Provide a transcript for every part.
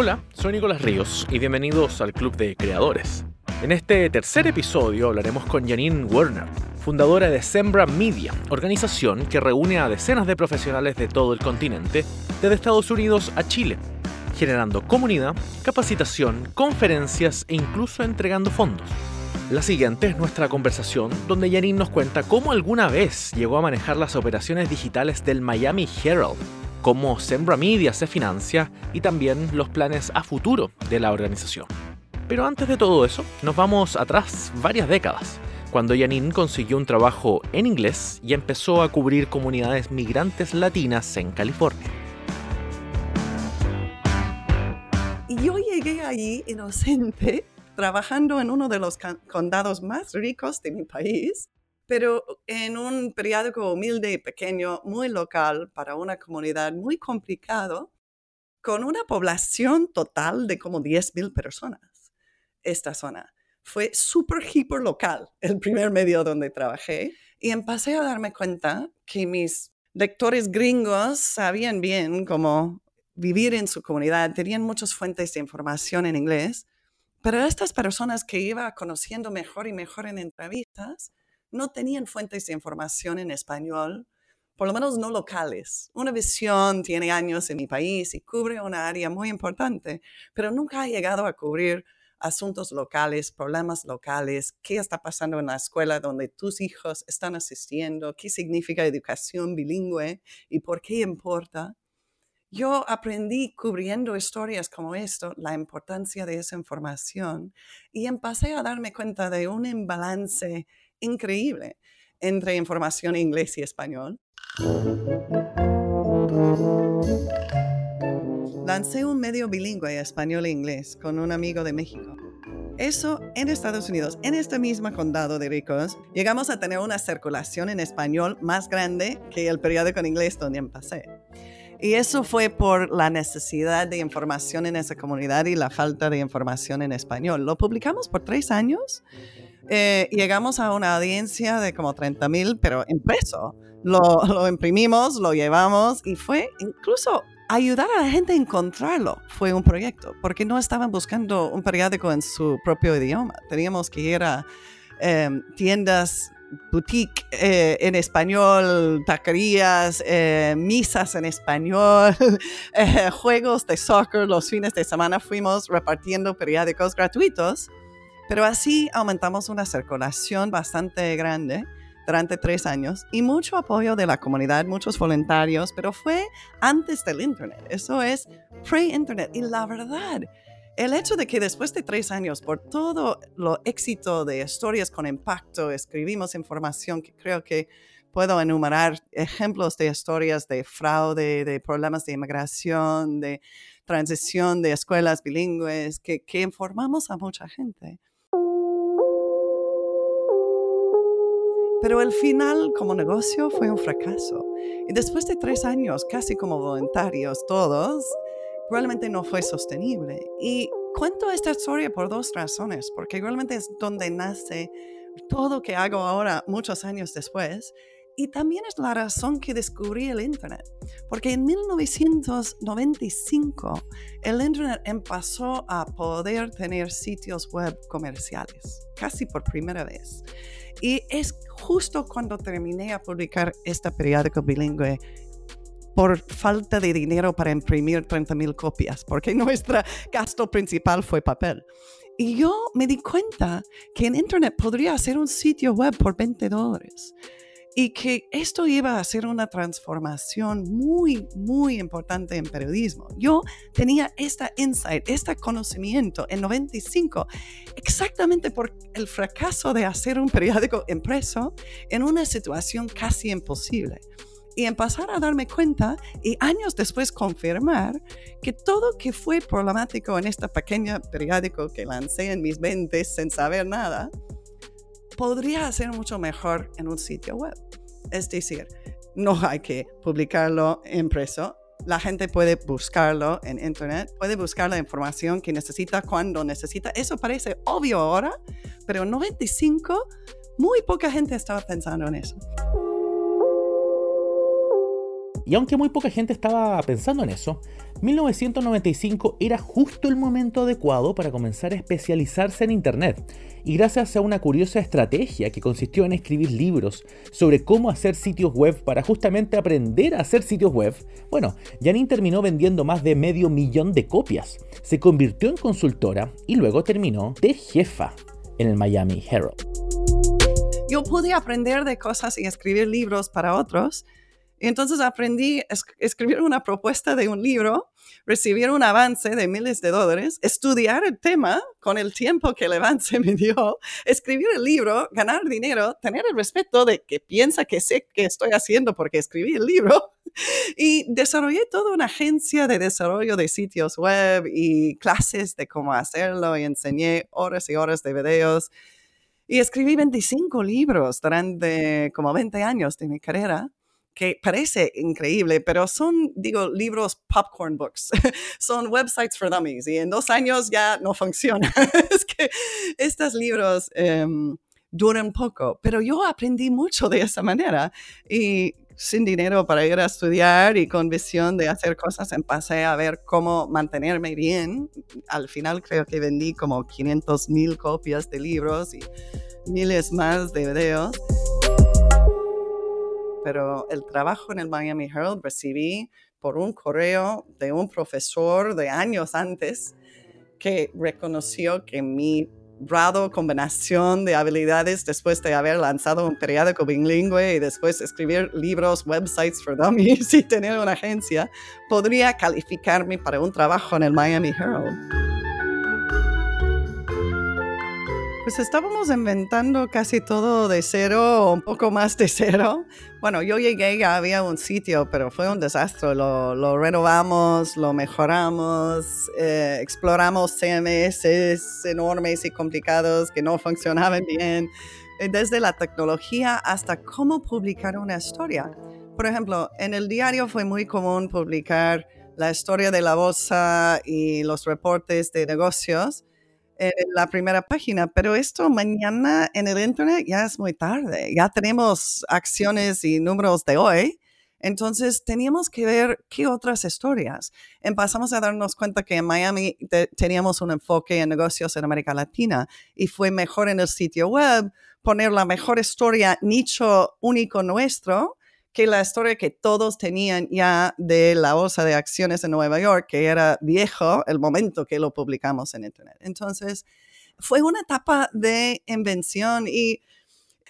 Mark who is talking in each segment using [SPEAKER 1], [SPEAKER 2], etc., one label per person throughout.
[SPEAKER 1] Hola, soy Nicolás Ríos y bienvenidos al Club de Creadores. En este tercer episodio hablaremos con Janine Werner, fundadora de Sembra Media, organización que reúne a decenas de profesionales de todo el continente, desde Estados Unidos a Chile, generando comunidad, capacitación, conferencias e incluso entregando fondos. La siguiente es nuestra conversación donde Janine nos cuenta cómo alguna vez llegó a manejar las operaciones digitales del Miami Herald, cómo Sembra Media se financia y también los planes a futuro de la organización. Pero antes de todo eso, nos vamos atrás varias décadas, cuando Janine consiguió un trabajo en inglés y empezó a cubrir comunidades migrantes latinas en California.
[SPEAKER 2] Y yo llegué allí inocente, trabajando en uno de los condados más ricos de mi país, pero en un periódico humilde y pequeño, muy local, para una comunidad muy complicado, con una población total de como 10.000 personas esta zona. Fue súper hiper local el primer medio donde trabajé y empecé a darme cuenta que mis lectores gringos sabían bien cómo vivir en su comunidad, tenían muchas fuentes de información en inglés, pero estas personas que iba conociendo mejor y mejor en entrevistas no tenían fuentes de información en español, por lo menos no locales. Una visión tiene años en mi país y cubre una área muy importante, pero nunca ha llegado a cubrir asuntos locales, problemas locales, qué está pasando en la escuela donde tus hijos están asistiendo, qué significa educación bilingüe y por qué importa. Yo aprendí cubriendo historias como esto, la importancia de esa información y empecé a darme cuenta de un imbalance increíble entre información inglés y español. Lancé un medio bilingüe español e inglés con un amigo de México. Eso en Estados Unidos, en este mismo condado de ricos, llegamos a tener una circulación en español más grande que el periódico en inglés donde empecé. Y eso fue por la necesidad de información en esa comunidad y la falta de información en español. Lo publicamos por tres años. Eh, llegamos a una audiencia de como 30 mil, pero impreso. Lo, lo imprimimos, lo llevamos y fue incluso ayudar a la gente a encontrarlo fue un proyecto, porque no estaban buscando un periódico en su propio idioma. Teníamos que ir a em, tiendas boutique eh, en español, taquerías, eh, misas en español, eh, juegos de soccer. Los fines de semana fuimos repartiendo periódicos gratuitos, pero así aumentamos una circulación bastante grande durante tres años y mucho apoyo de la comunidad, muchos voluntarios, pero fue antes del Internet. Eso es pre-Internet. Y la verdad, el hecho de que después de tres años, por todo lo éxito de historias con impacto, escribimos información que creo que puedo enumerar ejemplos de historias de fraude, de problemas de inmigración, de transición de escuelas bilingües, que, que informamos a mucha gente. Pero el final como negocio fue un fracaso. Y después de tres años, casi como voluntarios todos, realmente no fue sostenible. Y cuento esta historia por dos razones, porque realmente es donde nace todo que hago ahora muchos años después. Y también es la razón que descubrí el Internet, porque en 1995 el Internet empezó a poder tener sitios web comerciales, casi por primera vez. Y es justo cuando terminé a publicar este periódico bilingüe por falta de dinero para imprimir 30 mil copias, porque nuestro gasto principal fue papel. Y yo me di cuenta que en Internet podría hacer un sitio web por 20 dólares y que esto iba a ser una transformación muy, muy importante en periodismo. Yo tenía esta insight, este conocimiento en 95, exactamente por el fracaso de hacer un periódico impreso en una situación casi imposible y empezar a darme cuenta y años después confirmar que todo que fue problemático en este pequeño periódico que lancé en mis 20 sin saber nada, podría hacer mucho mejor en un sitio web. Es decir, no hay que publicarlo impreso. La gente puede buscarlo en Internet, puede buscar la información que necesita cuando necesita. Eso parece obvio ahora, pero en 95 muy poca gente estaba pensando en eso.
[SPEAKER 1] Y aunque muy poca gente estaba pensando en eso, 1995 era justo el momento adecuado para comenzar a especializarse en Internet. Y gracias a una curiosa estrategia que consistió en escribir libros sobre cómo hacer sitios web para justamente aprender a hacer sitios web, bueno, Janine terminó vendiendo más de medio millón de copias, se convirtió en consultora y luego terminó de jefa en el Miami Herald.
[SPEAKER 2] Yo pude aprender de cosas y escribir libros para otros entonces aprendí a escribir una propuesta de un libro, recibir un avance de miles de dólares, estudiar el tema con el tiempo que el avance me dio, escribir el libro, ganar dinero, tener el respeto de que piensa que sé qué estoy haciendo porque escribí el libro y desarrollé toda una agencia de desarrollo de sitios web y clases de cómo hacerlo y enseñé horas y horas de videos. Y escribí 25 libros durante como 20 años de mi carrera que parece increíble, pero son, digo, libros popcorn books, son websites for dummies y en dos años ya no funciona. es que estos libros em, duran poco, pero yo aprendí mucho de esa manera y sin dinero para ir a estudiar y con visión de hacer cosas, empecé a ver cómo mantenerme bien. Al final creo que vendí como 500 mil copias de libros y miles más de videos pero el trabajo en el Miami Herald recibí por un correo de un profesor de años antes que reconoció que mi grado combinación de habilidades después de haber lanzado un periódico bilingüe y después escribir libros, websites for dummies y tener una agencia, podría calificarme para un trabajo en el Miami Herald. Pues estábamos inventando casi todo de cero un poco más de cero. Bueno, yo llegué, ya había un sitio, pero fue un desastre. Lo, renovamos, lo mejoramos, eh, exploramos CMS enormes y complicados que no funcionaban bien, desde la tecnología hasta cómo publicar una historia. Por ejemplo, en el diario fue muy común publicar la historia de la bolsa y los reportes de negocios en la primera página, pero esto mañana en el Internet ya es muy tarde, ya tenemos acciones y números de hoy. Entonces teníamos que ver qué otras historias. Empezamos a darnos cuenta que en Miami teníamos un enfoque en negocios en América Latina y fue mejor en el sitio web poner la mejor historia, nicho único nuestro, que la historia que todos tenían ya de la bolsa de acciones de Nueva York, que era viejo el momento que lo publicamos en Internet. Entonces, fue una etapa de invención y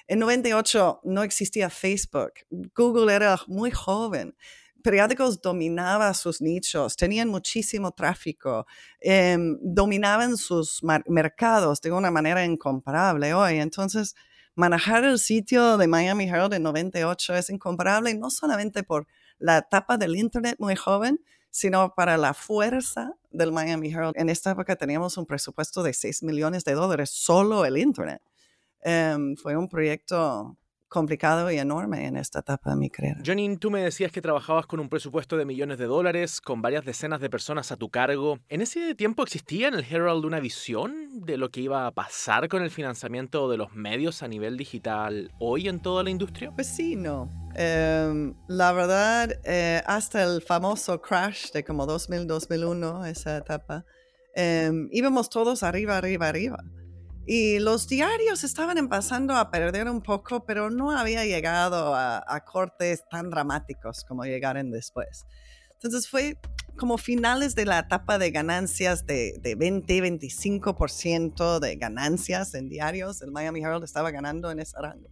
[SPEAKER 2] en 98 no existía Facebook. Google era muy joven periódicos dominaban sus nichos, tenían muchísimo tráfico, em, dominaban sus mercados de una manera incomparable hoy. Entonces, manejar el sitio de Miami Herald en 98 es incomparable, no solamente por la etapa del Internet muy joven, sino para la fuerza del Miami Herald. En esta época teníamos un presupuesto de 6 millones de dólares, solo el Internet. Em, fue un proyecto complicado y enorme en esta etapa de mi carrera.
[SPEAKER 1] Janine, tú me decías que trabajabas con un presupuesto de millones de dólares, con varias decenas de personas a tu cargo. ¿En ese tiempo existía en el Herald una visión de lo que iba a pasar con el financiamiento de los medios a nivel digital hoy en toda la industria?
[SPEAKER 2] Pues sí, no. Em, la verdad, eh, hasta el famoso crash de como 2000-2001, esa etapa, em, íbamos todos arriba, arriba, arriba. Y los diarios estaban empezando a perder un poco, pero no había llegado a, cortes tan dramáticos como llegaron después. Entonces fue como finales de la etapa de ganancias de, de 20, 25% de ganancias en diarios. El Miami Herald estaba ganando en ese rango.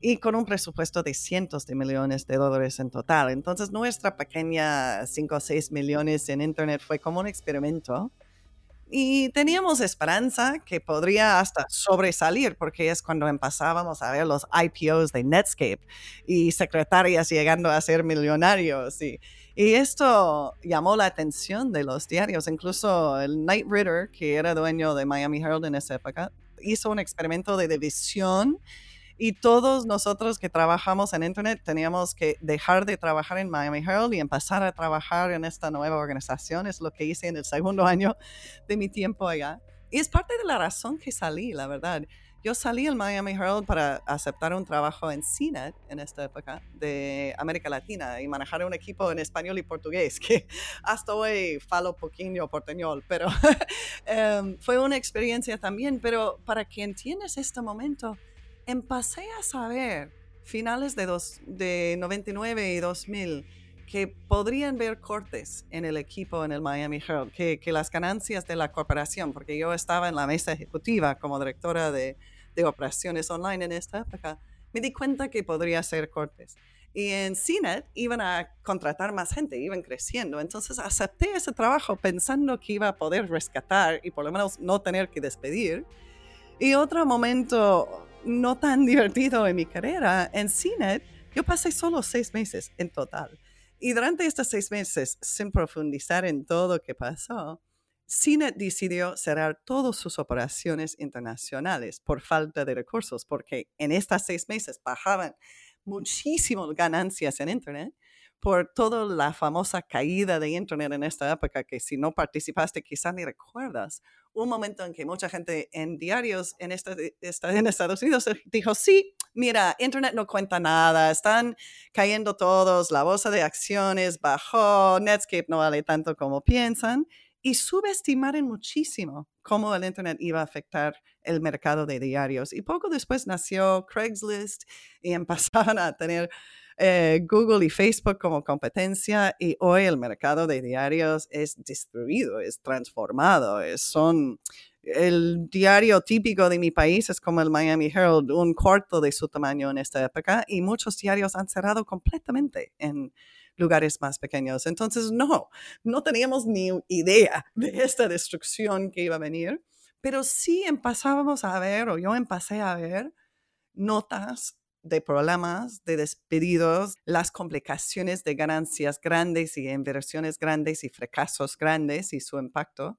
[SPEAKER 2] Y con un presupuesto de cientos de millones de dólares en total. Entonces nuestra pequeña 5 o 6 millones en Internet fue como un experimento y teníamos esperanza que podría hasta sobresalir, porque es cuando empezábamos a ver los IPOs de Netscape y secretarias llegando a ser millonarios. Y, esto llamó la atención de los diarios. Incluso el Knight Ritter, que era dueño de Miami Herald en esa época, hizo un experimento de división y todos nosotros que trabajamos en Internet teníamos que dejar de trabajar en Miami Herald y empezar a trabajar en esta nueva organización. Es lo que hice en el segundo año de mi tiempo allá. Y es parte de la razón que salí, la verdad. yo salí al Miami Herald para aceptar un trabajo en CNET en esta época de América Latina y manejar un equipo en español y portugués, que hasta hoy falo poquito porteñol, pero em, fue una experiencia también. Pero para que entiendas este momento, empecé a saber finales de, dos, de 99 y 2000 que podrían ver cortes en el equipo en el Miami Herald, que, que, las ganancias de la corporación, porque yo estaba en la mesa ejecutiva como directora de, de operaciones online en esta época, me di cuenta que podría ser cortes. Y en CNET iban a contratar más gente, iban creciendo. Entonces acepté ese trabajo pensando que iba a poder rescatar y por lo menos no tener que despedir. Y otro momento no tan divertido en mi carrera, en CNET, yo pasé solo seis meses en total. Y durante estos seis meses, sin profundizar en todo lo que pasó, CNET decidió cerrar todas sus operaciones internacionales por falta de recursos, porque en estos seis meses bajaban muchísimas ganancias en Internet por toda la famosa caída de Internet en esta época, que si no participaste quizás ni recuerdas, un momento en que mucha gente en diarios en, esta, en Estados Unidos dijo, sí, mira, Internet no cuenta nada, están cayendo todos, la bolsa de acciones bajó, Netscape no vale tanto como piensan, y subestimaron muchísimo cómo el Internet iba a afectar el mercado de diarios. Y poco después nació Craigslist y empezaron a tener eh, Google y Facebook como competencia y hoy el mercado de diarios es destruido, es transformado, son... El diario típico de mi país es como el Miami Herald, un cuarto de su tamaño en esta época y muchos diarios han cerrado completamente en lugares más pequeños. Entonces, no, no teníamos ni idea de esta destrucción que iba a venir, pero sí empezábamos a ver, o yo empecé a ver, notas de problemas, de despedidos, las complicaciones de ganancias grandes y inversiones grandes y fracasos grandes y su impacto.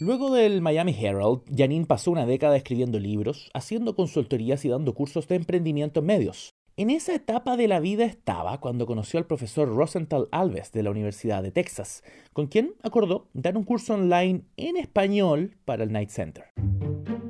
[SPEAKER 1] Luego del Miami Herald, Janine pasó una década escribiendo libros, haciendo consultorías y dando cursos de emprendimiento en medios. En esa etapa de la vida estaba cuando conoció al profesor Rosenthal Alves de la Universidad de Texas, con quien acordó dar un curso online en español para el Night Center.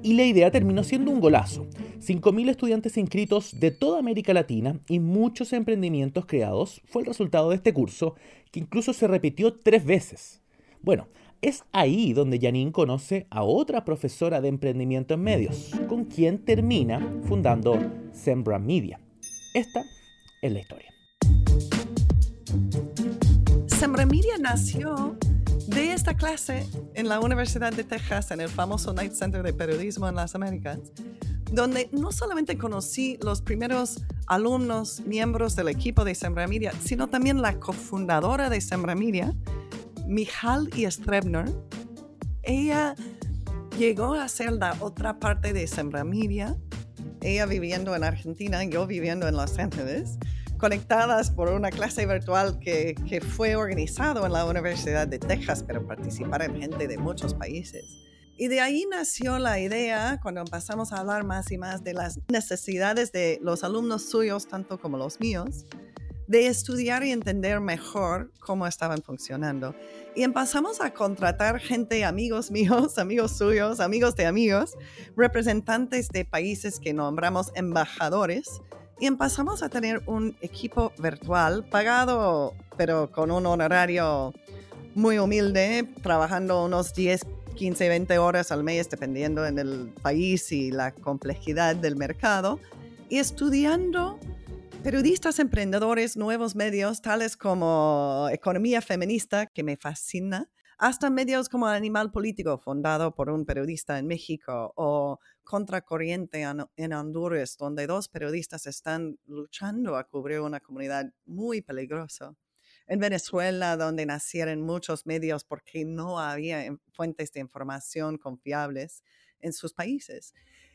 [SPEAKER 1] Y la idea terminó siendo un golazo. 5.000 estudiantes inscritos de toda América Latina y muchos emprendimientos creados fue el resultado de este curso, que incluso se repitió tres veces. Bueno, es ahí donde Janine conoce a otra profesora de emprendimiento en medios, con quien termina fundando Sembra Media. Esta es la historia.
[SPEAKER 2] Sembra Media nació de esta clase en la Universidad de Texas, en el famoso Night Center de Periodismo en las Américas, donde no solamente conocí los primeros alumnos, miembros del equipo de Sembra Media, sino también la cofundadora de Sembra Media, Michal y Strebner. Ella llegó a ser la otra parte de Sembra Media, ella viviendo en Argentina, yo viviendo en Los Ángeles conectadas por una clase virtual que, fue organizado en la Universidad de Texas, pero participaron gente de muchos países. Y de ahí nació la idea, cuando empezamos a hablar más y más de las necesidades de los alumnos suyos, tanto como los míos, de estudiar y entender mejor cómo estaban funcionando. Y empezamos a contratar gente, amigos míos, amigos suyos, amigos de amigos, representantes de países que nombramos embajadores, y empezamos a tener un equipo virtual pagado, pero con un honorario muy humilde, trabajando unos 10, 15, 20 horas al mes, dependiendo en el país y la complejidad del mercado, y estudiando periodistas emprendedores, nuevos medios, tales como Economía Feminista, que me fascina, hasta medios como Animal Político, fundado por un periodista en México, o Contracorriente en Honduras, donde dos periodistas están luchando a cubrir una comunidad muy peligrosa. En Venezuela, donde nacieron muchos medios porque no había fuentes de información confiables en sus países.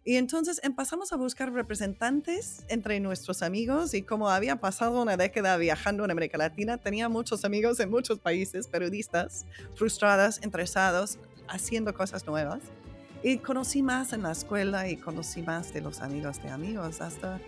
[SPEAKER 2] Y entonces empezamos a buscar representantes entre nuestros amigos y como había pasado una década viajando en América Latina, tenía muchos amigos en muchos países, periodistas, frustrados, interesados, haciendo cosas nuevas. Y conocí más en la escuela y conocí más de los amigos de amigos hasta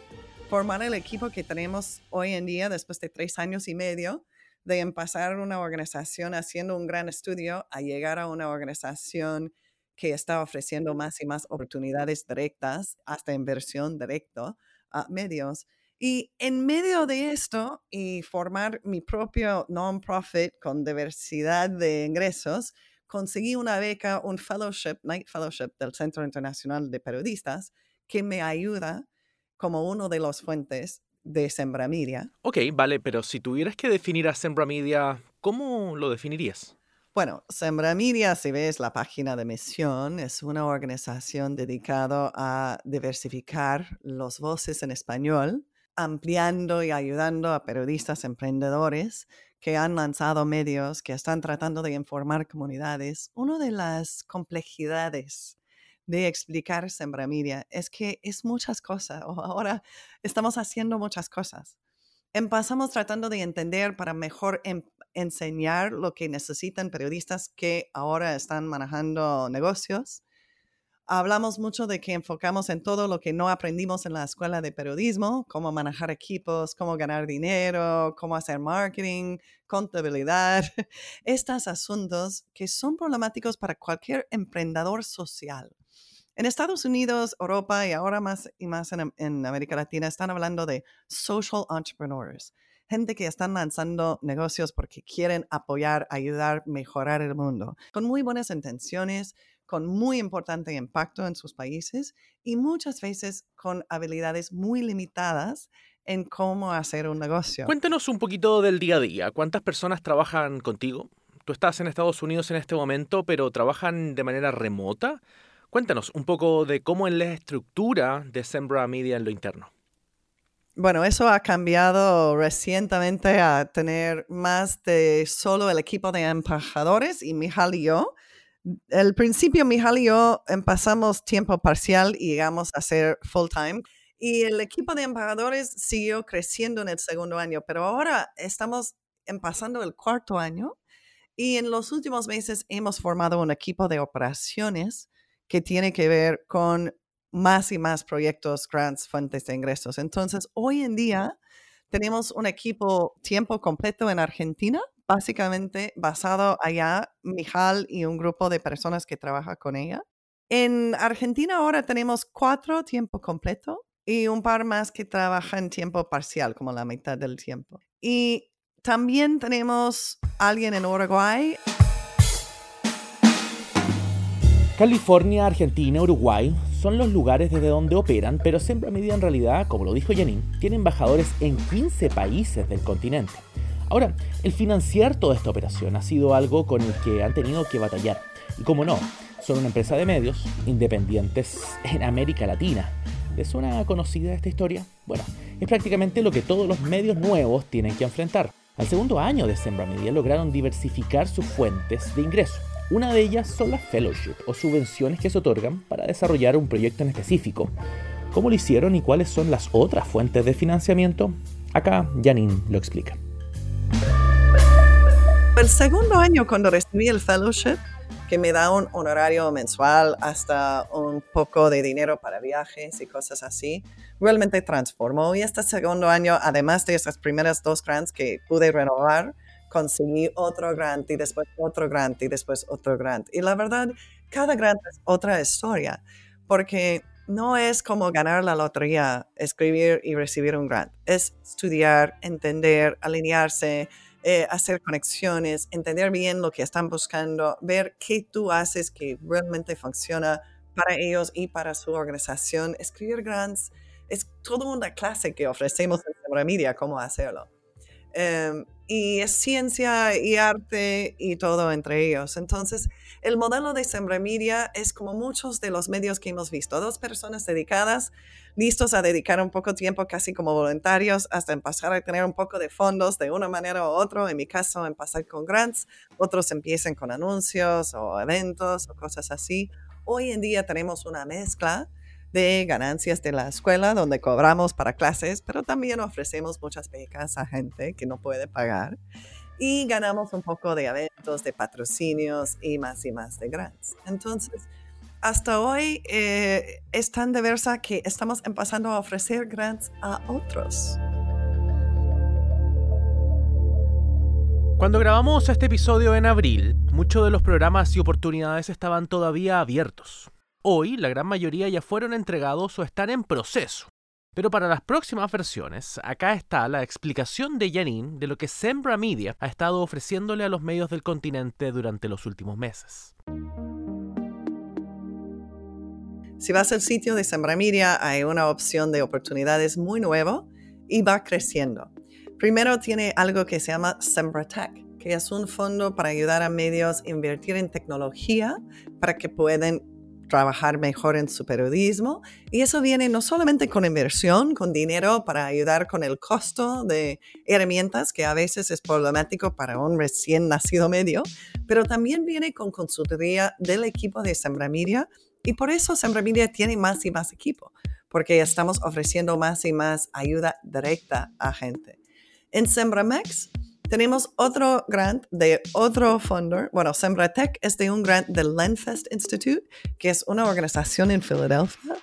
[SPEAKER 2] formar el equipo que tenemos hoy en día después de tres años y medio de empezar una organización haciendo un gran estudio a llegar a una organización que está ofreciendo más y más oportunidades directas, hasta inversión directa a medios. Y en medio de esto y formar mi propio non-profit con diversidad de ingresos, conseguí una beca, un fellowship, Night Fellowship del Centro Internacional de Periodistas, que me ayuda como uno de los fuentes de Sembra Media.
[SPEAKER 1] Ok, vale, pero si tuvieras que definir a Sembra Media, ¿cómo lo definirías?
[SPEAKER 2] Bueno, Sembra Media, si ves la página de misión, es una organización dedicada a diversificar los voces en español, ampliando y ayudando a periodistas emprendedores que han lanzado medios que están tratando de informar comunidades. Una de las complejidades de explicar Sembra Media es que es muchas cosas, ahora estamos haciendo muchas cosas. Empezamos tratando de entender para mejor em, enseñar lo que necesitan periodistas que ahora están manejando negocios. Hablamos mucho de que enfocamos en todo lo que no aprendimos en la escuela de periodismo, cómo manejar equipos, cómo ganar dinero, cómo hacer marketing, contabilidad, estos asuntos que son problemáticos para cualquier emprendedor social. En Estados Unidos, Europa y ahora más y más en, América Latina están hablando de social entrepreneurs, gente que están lanzando negocios porque quieren apoyar, ayudar, mejorar el mundo, con muy buenas intenciones, con muy importante impacto en sus países y muchas veces con habilidades muy limitadas en cómo hacer un negocio.
[SPEAKER 1] Cuéntanos un poquito del día a día. ¿Cuántas personas trabajan contigo? Tú estás en Estados Unidos en este momento, pero trabajan de manera remota. Cuéntanos un poco de cómo es la estructura de Sembra Media en lo interno.
[SPEAKER 2] Bueno, eso ha cambiado recientemente a tener más de solo el equipo de embajadores y Mijal y yo. Al principio, Mijal y yo empezamos tiempo parcial y llegamos a ser full time. Y el equipo de embajadores siguió creciendo en el segundo año, pero ahora estamos empezando el cuarto año y en los últimos meses hemos formado un equipo de operaciones que tiene que ver con más y más proyectos, grants, fuentes de ingresos. Entonces, hoy en día tenemos un equipo tiempo completo en Argentina, básicamente basado allá, Mijal y un grupo de personas que trabaja con ella. En Argentina ahora tenemos cuatro tiempo completo y un par más que trabajan tiempo parcial, como la mitad del tiempo. Y también tenemos alguien en Uruguay
[SPEAKER 1] California, Argentina, Uruguay son los lugares desde donde operan, pero Sembra Media en realidad, como lo dijo Janine, tiene embajadores en 15 países del continente. Ahora, el financiar toda esta operación ha sido algo con el que han tenido que batallar. Y como no, son una empresa de medios independientes en América Latina. ¿Les suena conocida esta historia? Bueno, es prácticamente lo que todos los medios nuevos tienen que enfrentar. Al segundo año de Sembra Media lograron diversificar sus fuentes de ingreso una de ellas son las fellowship o subvenciones que se otorgan para desarrollar un proyecto en específico. ¿Cómo lo hicieron y cuáles son las otras fuentes de financiamiento? Acá Janine lo explica.
[SPEAKER 2] El segundo año cuando recibí el fellowship, que me da un honorario mensual hasta un poco de dinero para viajes y cosas así, realmente transformó. Y este segundo año, además de esas primeras dos grants que pude renovar, conseguí otro grant y después otro grant y después otro grant. Y la verdad, cada grant es otra historia, porque no es como ganar la lotería, escribir y recibir un grant. Es estudiar, entender, alinearse, eh, hacer conexiones, entender bien lo que están buscando, ver qué tú haces que realmente funciona para ellos y para su organización. Escribir grants es toda una clase que ofrecemos en Semra Media, cómo hacerlo. Em, y es ciencia y arte y todo entre ellos. Entonces, el modelo de Sembra Media es como muchos de los medios que hemos visto, dos personas dedicadas, listos a dedicar un poco de tiempo casi como voluntarios hasta empezar a tener un poco de fondos de una manera u otra. En mi caso, empezar con grants, otros empiezan con anuncios o eventos o cosas así. Hoy en día tenemos una mezcla de ganancias de la escuela donde cobramos para clases, pero también ofrecemos muchas becas a gente que no puede pagar y ganamos un poco de eventos, de patrocinios y más y más de grants. Entonces, hasta hoy eh, es tan diversa que estamos empezando a ofrecer grants a otros.
[SPEAKER 1] Cuando grabamos este episodio en abril, muchos de los programas y oportunidades estaban todavía abiertos. Hoy, la gran mayoría ya fueron entregados o están en proceso. Pero para las próximas versiones, acá está la explicación de Janine de lo que Sembra Media ha estado ofreciéndole a los medios del continente durante los últimos meses.
[SPEAKER 2] Si vas al sitio de Sembra Media, hay una opción de oportunidades muy nuevo y va creciendo. Primero tiene algo que se llama Tech, que es un fondo para ayudar a medios a invertir en tecnología para que puedan trabajar mejor en su periodismo. Y eso viene no solamente con inversión, con dinero para ayudar con el costo de herramientas, que a veces es problemático para un recién nacido medio, pero también viene con consultoría del equipo de Sembra Media. Y por eso Sembra Media tiene más y más equipo, porque estamos ofreciendo más y más ayuda directa a gente. En SembraMex tenemos otro grant de otro fondo. Bueno, SembraTech es de un grant del Lenfest Institute, que es una organización en Filadelfia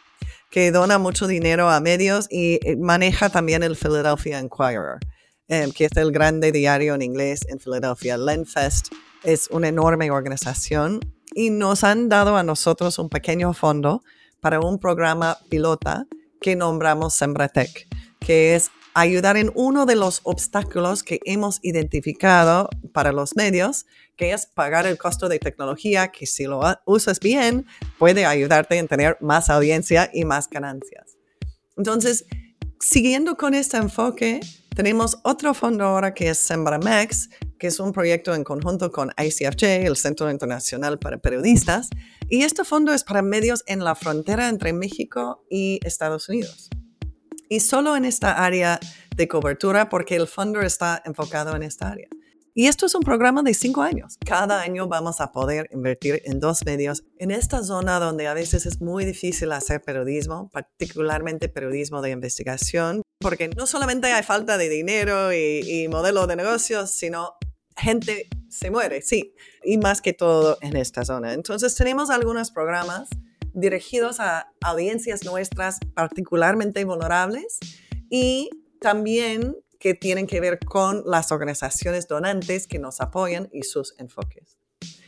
[SPEAKER 2] que dona mucho dinero a medios y eh, maneja también el Philadelphia Inquirer, em, que es el grande diario en inglés en Filadelfia. Lenfest es una enorme organización y nos han dado a nosotros un pequeño fondo para un programa pilota que nombramos SembraTech, que es ayudar en uno de los obstáculos que hemos identificado para los medios, que es pagar el costo de tecnología, que si lo usas bien, puede ayudarte en tener más audiencia y más ganancias. Entonces, siguiendo con este enfoque, tenemos otro fondo ahora que es SembraMex, que es un proyecto en conjunto con ICFJ, el Centro Internacional para Periodistas, y este fondo es para medios en la frontera entre México y Estados Unidos y solo en esta área de cobertura porque el fondo está enfocado en esta área. Y esto es un programa de cinco años. Cada año vamos a poder invertir en dos medios en esta zona donde a veces es muy difícil hacer periodismo, particularmente periodismo de investigación, porque no solamente hay falta de dinero y, y modelo de negocios, sino gente se muere, sí, y más que todo en esta zona. Entonces tenemos algunos programas dirigidos a audiencias nuestras particularmente vulnerables y también que tienen que ver con las organizaciones donantes que nos apoyan y sus enfoques.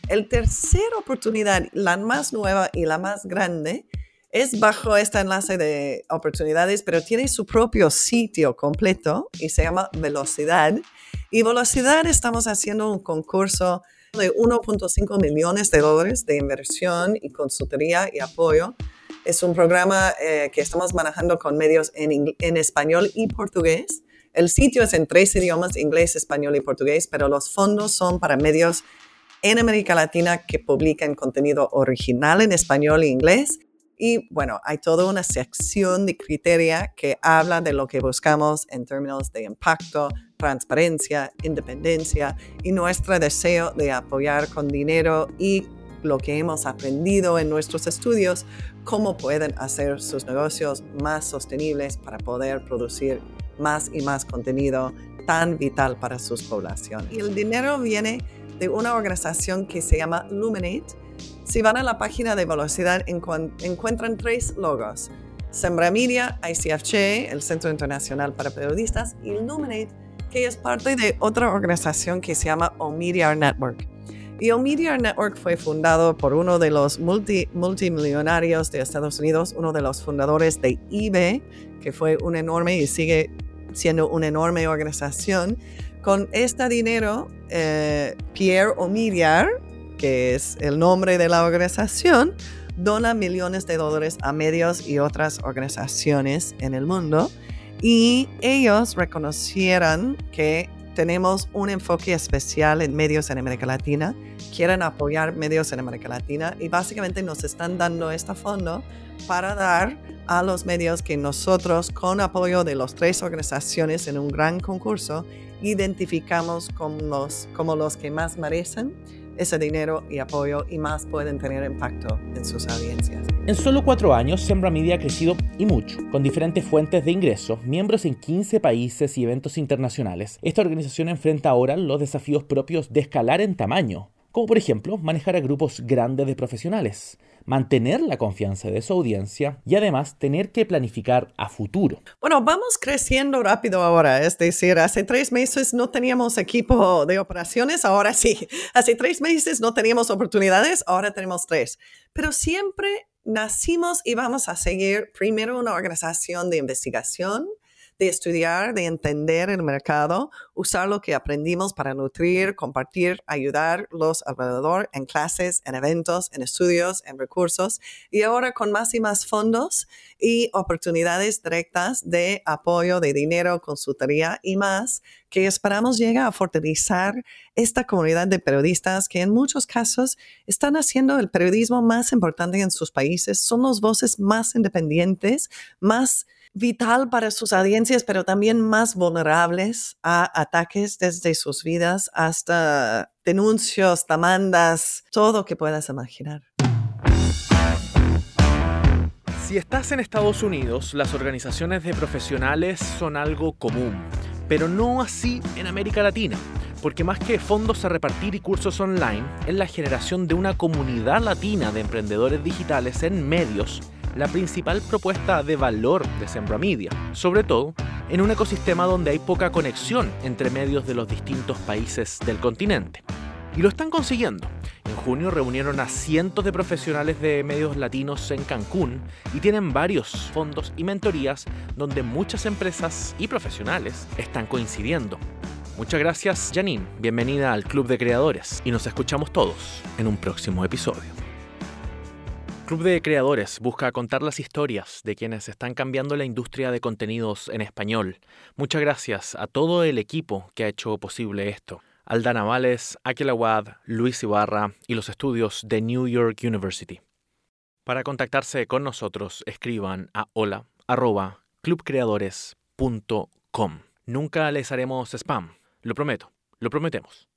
[SPEAKER 2] El tercera oportunidad, la más nueva y la más grande, es bajo este enlace de oportunidades, pero tiene su propio sitio completo y se llama Velocidad. Y Velocidad estamos haciendo un concurso de 1.5 millones de dólares de inversión y consultoría y apoyo. Es un programa eh, que estamos manejando con medios en, en español y portugués. El sitio es en tres idiomas, inglés, español y portugués, pero los fondos son para medios en América Latina que publican contenido original en español e inglés. Y bueno, hay toda una sección de criteria que habla de lo que buscamos en términos de impacto, transparencia, independencia y nuestro deseo de apoyar con dinero y lo que hemos aprendido en nuestros estudios, cómo pueden hacer sus negocios más sostenibles para poder producir más y más contenido tan vital para sus poblaciones. Y el dinero viene de una organización que se llama Luminate. Si van a la página de Velocidad encuentran tres logos. Sembra Media, ICFJ, el Centro Internacional para Periodistas, y Luminate, que es parte de otra organización que se llama Omedia Network. Y Omedia Network fue fundado por uno de los multi, multimillonarios de Estados Unidos, uno de los fundadores de eBay, que fue un enorme y sigue siendo una enorme organización. Con este dinero, eh, Pierre Omidyar, que es el nombre de la organización, dona millones de dólares a medios y otras organizaciones en el mundo y ellos reconocieron que tenemos un enfoque especial en medios en América Latina, quieren apoyar medios en América Latina y básicamente nos están dando este fondo para dar a los medios que nosotros, con apoyo de las tres organizaciones en un gran concurso, identificamos como los, como los que más merecen ese dinero y apoyo y más pueden tener impacto en sus audiencias.
[SPEAKER 1] En solo cuatro años, Sembra Media ha crecido y mucho, con diferentes fuentes de ingresos, miembros en 15 países y eventos internacionales. Esta organización enfrenta ahora los desafíos propios de escalar en tamaño, como por ejemplo manejar a grupos grandes de profesionales, mantener la confianza de su audiencia y además tener que planificar a futuro.
[SPEAKER 2] Bueno, vamos creciendo rápido ahora, es decir, hace tres meses no teníamos equipo de operaciones, ahora sí. Hace tres meses no teníamos oportunidades, ahora tenemos tres. Pero siempre nacimos y vamos a seguir primero una organización de investigación, de estudiar, de entender el mercado, usar lo que aprendimos para nutrir, compartir, ayudar los alrededor en clases, en eventos, en estudios, en recursos. Y ahora con más y más fondos y oportunidades directas de apoyo de dinero, consultoría y más, que esperamos llegue a fortalecer esta comunidad de periodistas que en muchos casos están haciendo el periodismo más importante en sus países, son las voces más independientes, más vital para sus audiencias, pero también más vulnerables a ataques desde sus vidas hasta denuncios, demandas, todo que puedas imaginar.
[SPEAKER 1] Si estás en Estados Unidos, las organizaciones de profesionales son algo común, pero no así en América Latina, porque más que fondos a repartir y cursos online, es la generación de una comunidad latina de emprendedores digitales en medios la principal propuesta de valor de Sembra Media, sobre todo en un ecosistema donde hay poca conexión entre medios de los distintos países del continente. Y lo están consiguiendo. En junio reunieron a cientos de profesionales de medios latinos en Cancún y tienen varios fondos y mentorías donde muchas empresas y profesionales están coincidiendo. Muchas gracias Janine, bienvenida al Club de Creadores y nos escuchamos todos en un próximo episodio. Club de Creadores busca contar las historias de quienes están cambiando la industria de contenidos en español. Muchas gracias a todo el equipo que ha hecho posible esto. Aldana Vales, Aquila Wad, Luis Ibarra y los estudios de New York University. Para contactarse con nosotros, escriban a hola clubcreadores.com. Nunca les haremos spam, lo prometo, lo prometemos.